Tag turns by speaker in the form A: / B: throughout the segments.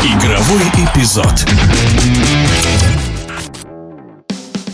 A: Игровой эпизод.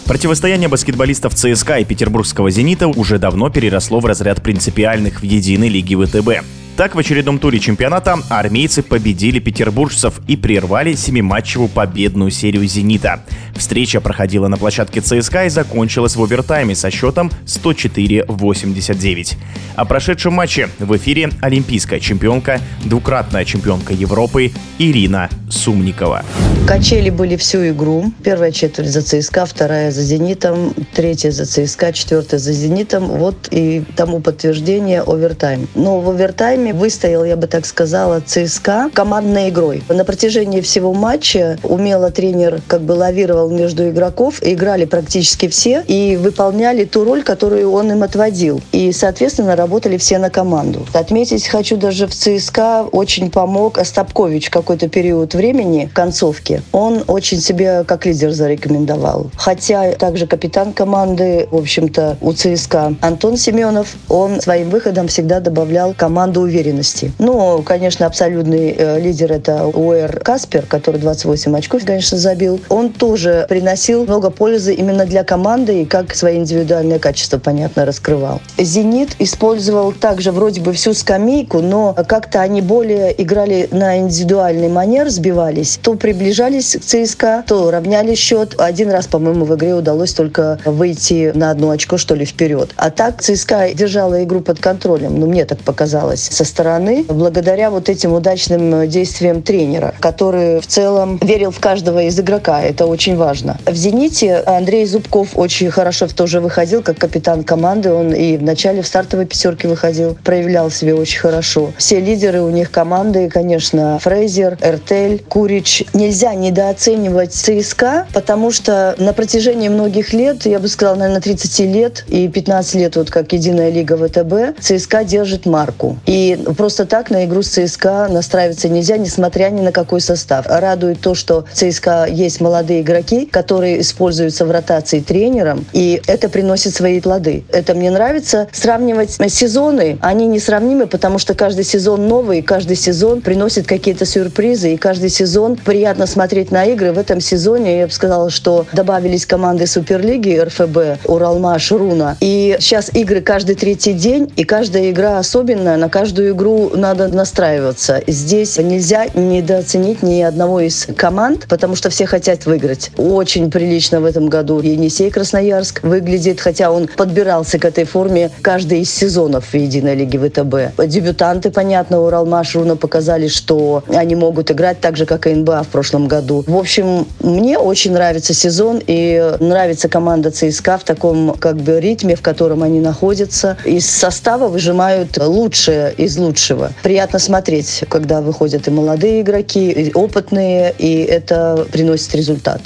A: Противостояние баскетболистов ЦСКА и петербургского «Зенита» уже давно переросло в разряд принципиальных в единой лиге ВТБ. Так, в очередном туре чемпионата армейцы победили петербуржцев и прервали семиматчевую победную серию «Зенита». Встреча проходила на площадке ЦСКА и закончилась в овертайме со счетом 104-89. О прошедшем матче в эфире олимпийская чемпионка, двукратная чемпионка Европы Ирина Сумникова.
B: Качели были всю игру. Первая четверть за ЦСКА, вторая за «Зенитом», третья за ЦСКА, четвертая за «Зенитом». Вот и тому подтверждение овертайм. Но в овертайме выстоял, я бы так сказала, ЦСКА командной игрой. На протяжении всего матча умело тренер как бы лавировал между игроков. Играли практически все и выполняли ту роль, которую он им отводил. И, соответственно, работали все на команду. Отметить хочу даже в ЦСКА очень помог Остапкович какой-то период времени, в концовке. Он очень себя как лидер зарекомендовал. Хотя также капитан команды, в общем-то, у ЦСКА Антон Семенов, он своим выходом всегда добавлял команду уверенности. Ну, конечно, абсолютный э, лидер это Уэр Каспер, который 28 очков, конечно, забил. Он тоже приносил много пользы именно для команды и как свои индивидуальные качества, понятно, раскрывал. «Зенит» использовал также вроде бы всю скамейку, но как-то они более играли на индивидуальный манер, сбивались. То приближались к ЦСКА, то равняли счет. Один раз, по-моему, в игре удалось только выйти на одно очко, что ли, вперед. А так ЦСКА держала игру под контролем. Ну, мне так показалось со стороны, благодаря вот этим удачным действиям тренера, который в целом верил в каждого из игрока. Это очень важно. В «Зените» Андрей Зубков очень хорошо тоже выходил как капитан команды. Он и в начале в стартовой пятерке выходил, проявлял себя очень хорошо. Все лидеры у них команды, конечно, Фрейзер, Эртель, Курич. Нельзя недооценивать ЦСКА, потому что на протяжении многих лет, я бы сказала, наверное, 30 лет и 15 лет, вот как единая лига ВТБ, ЦСКА держит марку. И просто так на игру с ЦСКА настраиваться нельзя, несмотря ни на какой состав. Радует то, что ЦСКА есть молодые игроки, которые используются в ротации тренером, и это приносит свои плоды. Это мне нравится. Сравнивать сезоны, они несравнимы, потому что каждый сезон новый, каждый сезон приносит какие-то сюрпризы, и каждый сезон приятно смотреть на игры. В этом сезоне, я бы сказала, что добавились команды Суперлиги, РФБ, Уралмаш, Руна. И сейчас игры каждый третий день, и каждая игра особенная, на каждую игру надо настраиваться. Здесь нельзя недооценить ни одного из команд, потому что все хотят выиграть. Очень прилично в этом году Енисей Красноярск выглядит, хотя он подбирался к этой форме каждый из сезонов в Единой лиге ВТБ. Дебютанты, понятно, Уралмаш, Руна показали, что они могут играть так же, как и НБА в прошлом году. В общем, мне очень нравится сезон и нравится команда ЦСКА в таком как бы ритме, в котором они находятся. Из состава выжимают лучшее из лучшего. Приятно смотреть, когда выходят и молодые игроки, и опытные, и это приносит результат.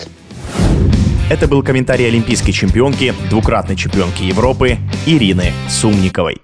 A: Это был комментарий олимпийской чемпионки, двукратной чемпионки Европы Ирины Сумниковой.